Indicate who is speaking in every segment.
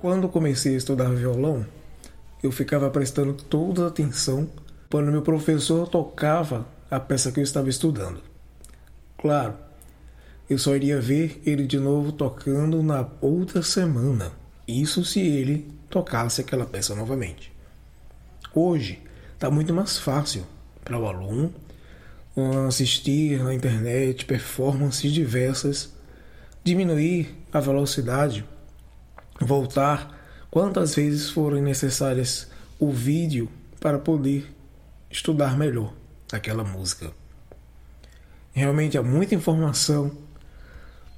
Speaker 1: Quando comecei a estudar violão, eu ficava prestando toda atenção quando meu professor tocava a peça que eu estava estudando. Claro, eu só iria ver ele de novo tocando na outra semana. Isso se ele tocasse aquela peça novamente. Hoje está muito mais fácil para o aluno assistir na internet performances diversas, diminuir a velocidade, voltar quantas vezes forem necessárias o vídeo para poder estudar melhor aquela música. Realmente há muita informação,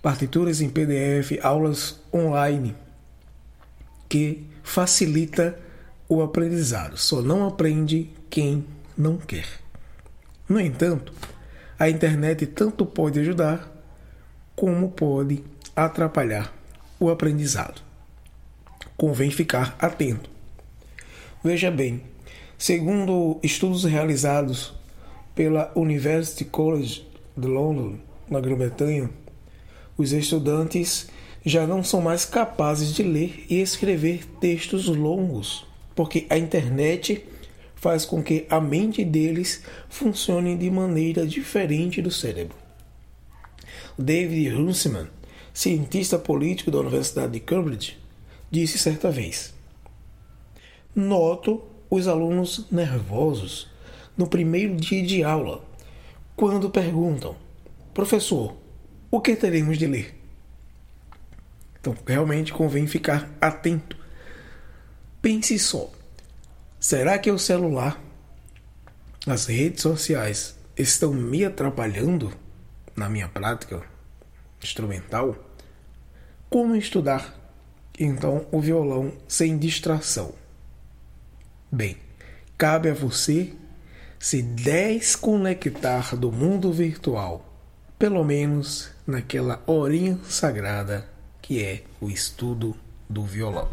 Speaker 1: partituras em PDF, aulas online que facilita o aprendizado. Só não aprende quem não quer. No entanto, a internet tanto pode ajudar como pode atrapalhar o aprendizado. Convém ficar atento. Veja bem, segundo estudos realizados pela University College de London, na Grã-Bretanha, os estudantes já não são mais capazes de ler e escrever textos longos, porque a internet faz com que a mente deles funcione de maneira diferente do cérebro. David Runciman, cientista político da Universidade de Cambridge, disse certa vez: Noto os alunos nervosos no primeiro dia de aula, quando perguntam: Professor, o que teremos de ler? Então, realmente convém ficar atento. Pense só: será que o celular, as redes sociais estão me atrapalhando na minha prática instrumental? Como estudar então o violão sem distração? Bem, cabe a você se desconectar do mundo virtual, pelo menos naquela horinha sagrada que é o estudo do violão.